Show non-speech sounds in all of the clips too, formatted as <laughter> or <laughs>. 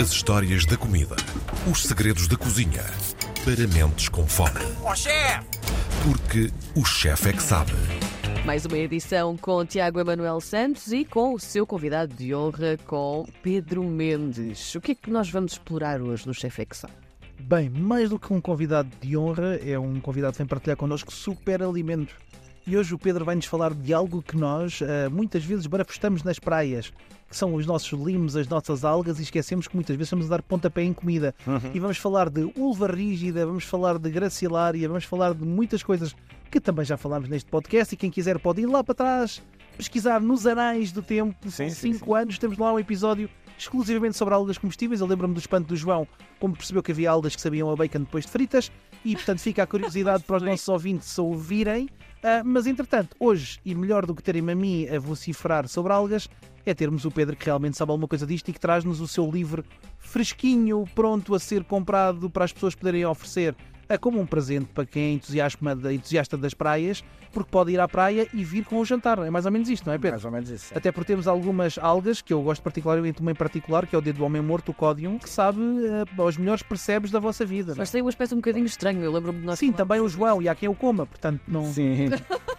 As histórias da comida. Os segredos da cozinha. Para mentes com fome. Ó chefe! Porque o chefe é que sabe. Mais uma edição com Tiago Emanuel Santos e com o seu convidado de honra, com Pedro Mendes. O que é que nós vamos explorar hoje no Chefe Exam? Bem, mais do que um convidado de honra, é um convidado que vem partilhar connosco super alimentos. E hoje o Pedro vai-nos falar de algo que nós uh, muitas vezes barafustamos nas praias, que são os nossos limos, as nossas algas, e esquecemos que muitas vezes estamos a dar pontapé em comida. Uhum. E vamos falar de ulva rígida, vamos falar de gracilária, vamos falar de muitas coisas que também já falámos neste podcast. E quem quiser pode ir lá para trás, pesquisar nos anais do tempo, cinco anos, temos lá um episódio exclusivamente sobre algas comestíveis. Eu lembro-me do espanto do João, como percebeu que havia algas que sabiam a bacon depois de fritas, e portanto fica a curiosidade <laughs> para os nossos ouvintes ouvirem. Uh, mas entretanto, hoje, e melhor do que terem-me a mim a vociferar sobre algas, é termos o Pedro que realmente sabe alguma coisa disto e que traz-nos o seu livro fresquinho, pronto a ser comprado para as pessoas poderem oferecer é como um presente para quem é entusiasta das praias, porque pode ir à praia e vir com o jantar. É mais ou menos isto, não é, Pedro? Mais ou menos isso. Até porque temos algumas algas que eu gosto particularmente, uma em particular, que é o dedo do homem morto, o códium, que sabe uh, os melhores percebes da vossa vida. Mas tem um aspecto um bocadinho estranho, eu lembro-me de nós. Sim, também o João, e há quem o coma, portanto não. Sim.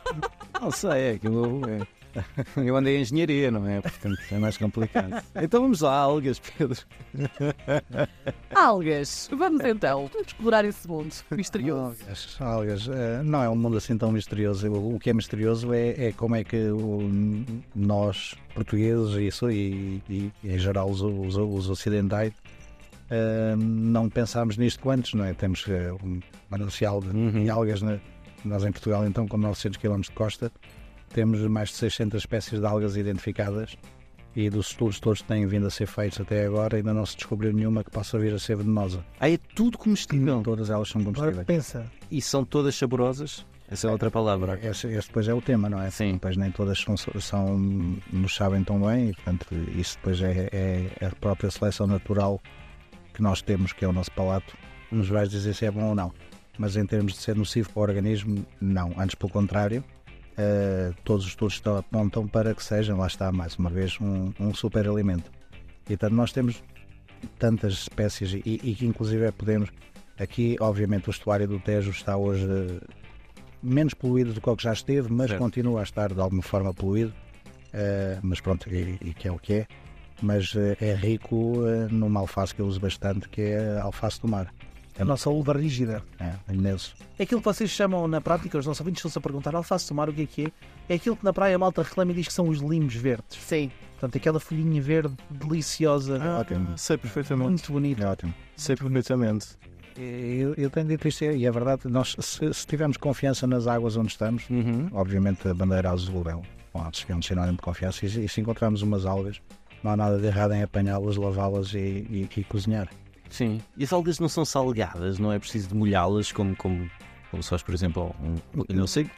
<laughs> não sei, é aquilo. É. <laughs> Eu andei em engenharia, não é? Portanto, é mais complicado. Então vamos lá, algas, Pedro. <laughs> Algas, vamos então explorar esse mundo misterioso. Algas, algas. Uh, não é um mundo assim tão misterioso. O, que é misterioso é, é como é que nós, portugueses isso, e, e, e, em geral os, os, os ocidentais, uh, não pensámos nisto antes, não é? Temos uh, um manancial de, uhum. de algas, na, nós em Portugal, então, com 900 km de costa temos mais de 600 espécies de algas identificadas e dos estudos todos que têm vindo a ser feitos até agora ainda não se descobriu nenhuma que possa vir a ser venenosa. Ah, é tudo comestível? Todas elas são comestíveis. Agora pensa. E são todas saborosas? Essa é outra palavra. Esse, esse depois é o tema, não é? Sim. Depois nem todas são, são, nos sabem tão bem e, portanto, isso depois é, é a própria seleção natural que nós temos, que é o nosso palato, nos vai dizer se é bom ou não. Mas em termos de ser nocivo para o organismo, não. Antes, pelo contrário, uh, todos os estudos apontam para que sejam, lá está, mais uma vez, um, um super alimento. E portanto, nós temos tantas espécies e, e que, inclusive, podemos. Aqui, obviamente, o estuário do Tejo está hoje uh, menos poluído do que o que já esteve, mas certo. continua a estar de alguma forma poluído. Uh, mas pronto, e, e, que é o que é. Mas é rico numa alface que eu uso bastante, que é a alface do mar. A nossa uva rígida. É, imenso. É aquilo que vocês chamam na prática, os nossos ouvintes estão-se a perguntar, alface do mar, o que é que é? É aquilo que na praia a malta reclama e diz que são os limos verdes. Sim. Portanto, aquela folhinha verde deliciosa. Ah, ótimo. Sei perfeitamente. Muito bonito. É ótimo. Sei perfeitamente. Eu, eu tenho dito isto e é verdade, nós, se, se tivermos confiança nas águas onde estamos, uhum. obviamente a bandeira azul é um, é um sinónimo de confiança e, e se encontrarmos umas algas, não há nada de errado em apanhá-las, lavá-las e, e, e cozinhar. Sim. E as algas não são salgadas, não é preciso de molhá-las como, como, como se faz, por exemplo, um, eu não sei.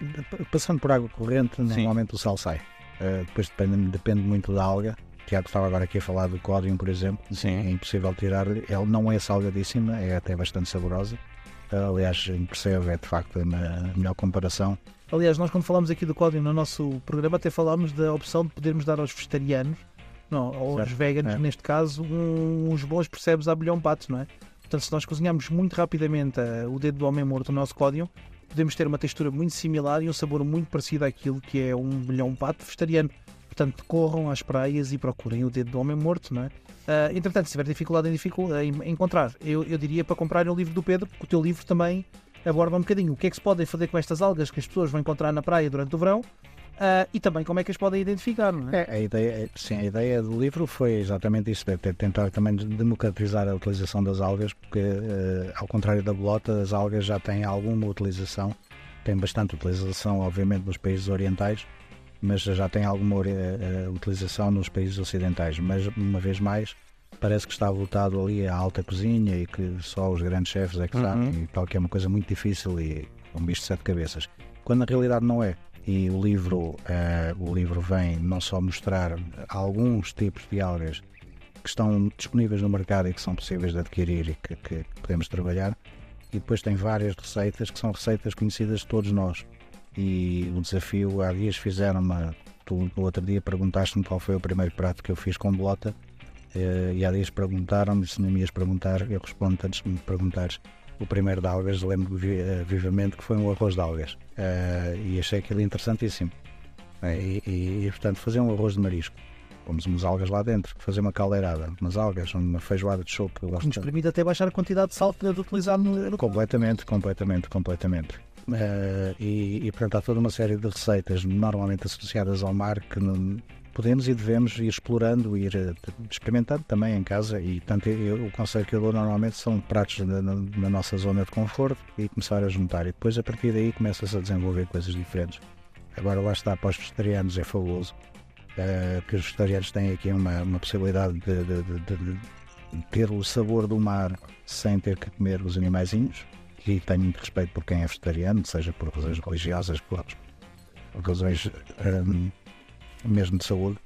Passando por água corrente, Sim. normalmente o sal sai. Uh, depois depende, depende muito da alga. O Tiago estava agora aqui a falar do código, por exemplo. Sim. É impossível tirar. Ele não é salgadíssima, é até bastante saborosa. Uh, aliás, percebe, é de facto a melhor comparação. Aliás, nós quando falamos aqui do código no nosso programa, até falámos da opção de podermos dar aos vegetarianos não, ou certo. os veganos, é. neste caso, uns bons percebes a bilhão patos, não é? Portanto, se nós cozinharmos muito rapidamente uh, o dedo do homem morto no nosso código, podemos ter uma textura muito similar e um sabor muito parecido àquilo que é um bilhão pato vegetariano. Portanto, corram às praias e procurem o dedo do homem morto, não é? Uh, entretanto, se tiver dificuldade em, em encontrar, eu, eu diria para comprarem o livro do Pedro, porque o teu livro também aborda um bocadinho o que é que se podem fazer com estas algas que as pessoas vão encontrar na praia durante o verão Uh, e também como é que as podem identificar, não é? é a ideia, sim, a ideia do livro foi exatamente isso, de tentar também democratizar a utilização das algas, porque uh, ao contrário da bolota, as algas já têm alguma utilização, têm bastante utilização, obviamente, nos países orientais, mas já tem alguma uh, utilização nos países ocidentais. Mas, uma vez mais, parece que está voltado ali à alta cozinha e que só os grandes chefes é que uhum. sabem, e tal, que é uma coisa muito difícil e um bicho de sete cabeças. Quando na realidade não é e o livro, uh, o livro vem não só mostrar alguns tipos de algas que estão disponíveis no mercado e que são possíveis de adquirir e que, que podemos trabalhar, e depois tem várias receitas que são receitas conhecidas de todos nós. E o desafio, há dias fizeram-me, tu no outro dia perguntaste-me qual foi o primeiro prato que eu fiz com bolota, Eh, e há dias perguntaram-me se não me ias perguntar, eu respondo antes de me perguntares. O primeiro de algas, lembro uh, vivamente que foi um arroz de algas uh, e achei aquilo interessantíssimo. E, e, e, portanto, fazer um arroz de marisco, pomos umas algas lá dentro, fazer uma caldeirada, umas algas, uma feijoada de chope. que Nos permite até baixar a quantidade de sal que deve utilizar no, Completamente, completamente, completamente. Eh, e, e, portanto, há toda uma série de receitas normalmente associadas ao mar que não- podemos e devemos ir explorando, ir eh, experimentando também em casa. E, portanto, eu- o conselho que eu dou normalmente são pratos na, na- nossa zona de conforto e começar a juntar. E depois, a partir daí, começa-se a desenvolver coisas diferentes. Agora, lá está, para os vegetarianos é fabuloso, eh, porque os vegetarianos têm aqui uma, uma possibilidade de- de- de- de- ter o sabor do mar sem ter que comer os animaizinhos e tenho muito respeito por quem é vegetariano, seja por razões religiosas, por, razões hum, mesmo de saúde.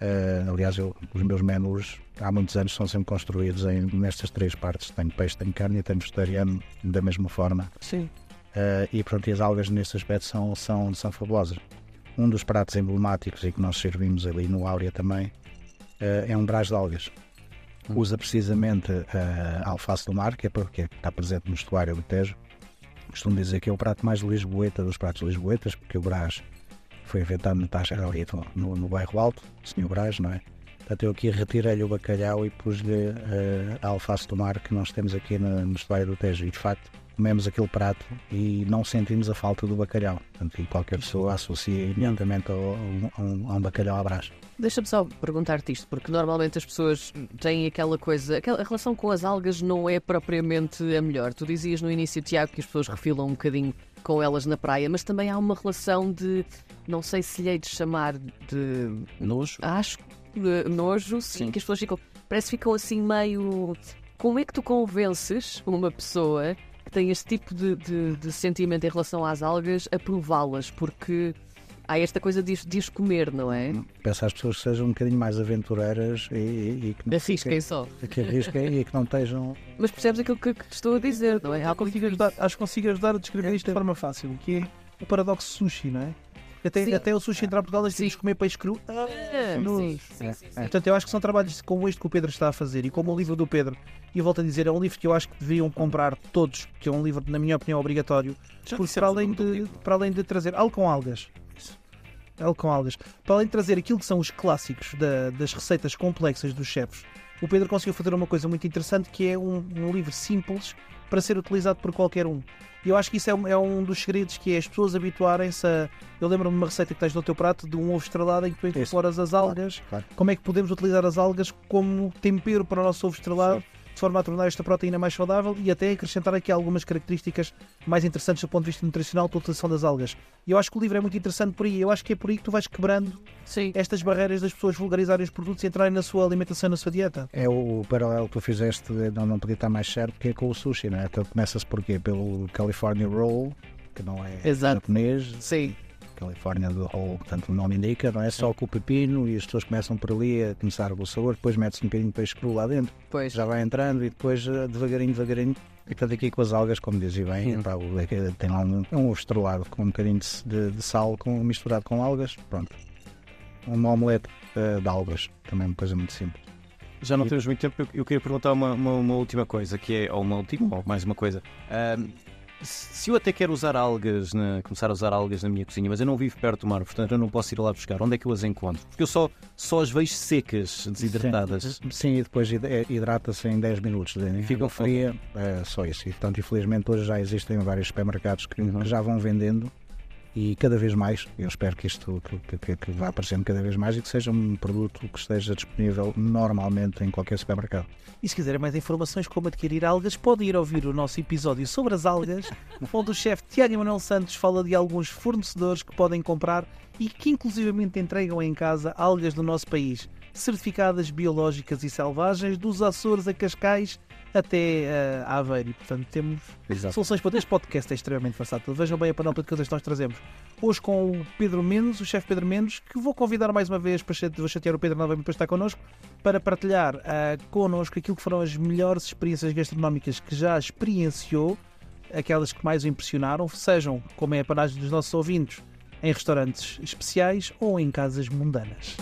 Uh, aliás, eu- os meus menus há muitos anos são sempre construídos em, nestas três partes: tenho peixe, tenho carne e tenho vegetariano da mesma forma. Sim. Uh, e pronto, e as algas nesse aspecto são, são, são fabulosas. Um dos pratos emblemáticos e que nós servimos ali no Áurea também uh, é um brás de algas. Usa precisamente a alface do mar, que é porque está presente no estuário do Tejo. Costumo dizer que é o prato mais lisboeta dos pratos lisboetas, porque o brás foi inventado na taxa ali no, no, no bairro Alto, Senhor Brás, não é? Portanto, eu aqui retirei-lhe o bacalhau e pus-lhe uh, a alface do mar que nós temos aqui no, no estuário do Tejo. E de facto, comemos aquele prato e não sentimos a falta do bacalhau. Portanto, qualquer pessoa associa imediatamente a um, um bacalhau à brás. Deixa-me só perguntar-te isto, porque normalmente as pessoas têm aquela coisa. Aquela, a relação com as algas não é propriamente a melhor. Tu dizias no início, Tiago, que as pessoas refilam um bocadinho com elas na praia, mas também há uma relação de. Não sei se lhe hei de chamar de. Nojo. Acho de nojo, sim, Sim. que as pessoas ficam. Parece que ficam assim meio. Como é que tu convences uma pessoa que tem este tipo de, de- de sentimento em relação às algas a prová-las? Porque há esta coisa de, de comer, não é? Peço às pessoas que sejam um bocadinho mais aventureiras e, e, e que, não- Arrisquem só. que, que arrisquem e que não estejam. Mas percebes aquilo que, que te estou a dizer, não é? Há Consigo ajudar, acho que consigo ajudar a descrever isto de forma fácil, que é o paradoxo sushi, não é? Até, Sim. até o sushi entrar por Portugal, nós Sim. temos que comer peixe cru. Ah, Ah, nojo. sim, sim, sim, sim. Portanto, eu acho que são trabalhos como este que o Pedro está a fazer e como o livro do Pedro. E eu volto a dizer, é um livro que eu acho que deveriam comprar todos, que é um livro, na minha opinião, obrigatório, Já porque para o além, de, para além de trazer algo com algas, algo com algas, para além de trazer aquilo que são os clássicos da- das receitas complexas dos chefes, o Pedro conseguiu fazer uma coisa muito interessante que é um, um livro simples para ser utilizado por qualquer um. E eu acho que isso é um, é um dos segredos que é as pessoas habituarem-se a. Eu lembro-me de uma receita que tens no teu prato de um ovo estrelado em que tu incorporas as algas. claro. Como é que podemos utilizar as algas como tempero para o nosso ovo estrelado, de forma a tornar esta proteína mais saudável e até acrescentar aqui algumas características mais interessantes do ponto de vista nutricional pela utilização das algas. E eu acho que o livro é muito interessante por aí. Eu acho que é por aí que tu vais quebrando Sim. estas barreiras das pessoas vulgarizarem os produtos e entrarem na sua alimentação, na sua dieta. É o, o paralelo que tu fizeste, não, não podia estar mais certo, que é com o sushi, não é? Então começa-se porquê? Pelo California Roll, que não é Exato. japonês, Sim. California do Roll, portanto o nome indica, não é? Só com o pepino e as pessoas começam por ali a começar o sabor, depois mete-se um bocadinho de peixe cru lá dentro, Pois. já vai entrando e depois eh, devagarinho, devagarinho. E portanto aqui com as algas, como dizia bem, pá, é tem lá um, um ovo estrelado com um bocadinho de, de- de sal com, misturado com algas, pronto. Um omelete eh, de algas, também uma coisa muito simples. Já não temos muito tempo, eu, eu queria perguntar uma, uma, uma última coisa, que é, ou uma última, ou mais uma coisa. Se eu até quero usar algas, na- começar a usar algas na minha cozinha, mas eu não vivo perto do mar, portanto eu não posso ir lá buscar, onde é que eu as encontro? Porque eu só, só as vejo secas, desidratadas. Sim, sim, e depois eh, hidrata-se em 10 minutos. né? Ficam fria, é, só isso. E, portanto, infelizmente, hoje já existem vários supermercados que, Uhum. que já vão vendendo e cada vez mais. Eu espero que isto que, que, que vá aparecendo cada vez mais e que seja um produto que esteja disponível normalmente em qualquer supermercado. E se quiserem mais informações como adquirir algas, podem ir ouvir o nosso episódio sobre as algas, <laughs> onde o chefe Tiago Emanuel Santos fala de alguns fornecedores que podem comprar e que inclusivamente entregam em casa algas do nosso país, certificadas biológicas e selvagens, dos Açores a Cascais até eh, a Aveiro. E, portanto, temos Exato. soluções para este podcast é extremamente versátil. Vejam bem a panóplia de coisas que nós trazemos. Hoje com o Pedro Mendes, o chefe Pedro Mendes, que vou convidar mais uma vez para vou chatear o Pedro novamente para estar connosco, para partilhar ah, connosco aquilo que foram as melhores experiências gastronómicas que já experienciou, aquelas que mais o impressionaram, sejam, como é a panagem dos nossos ouvintes, em restaurantes especiais ou em casas mundanas.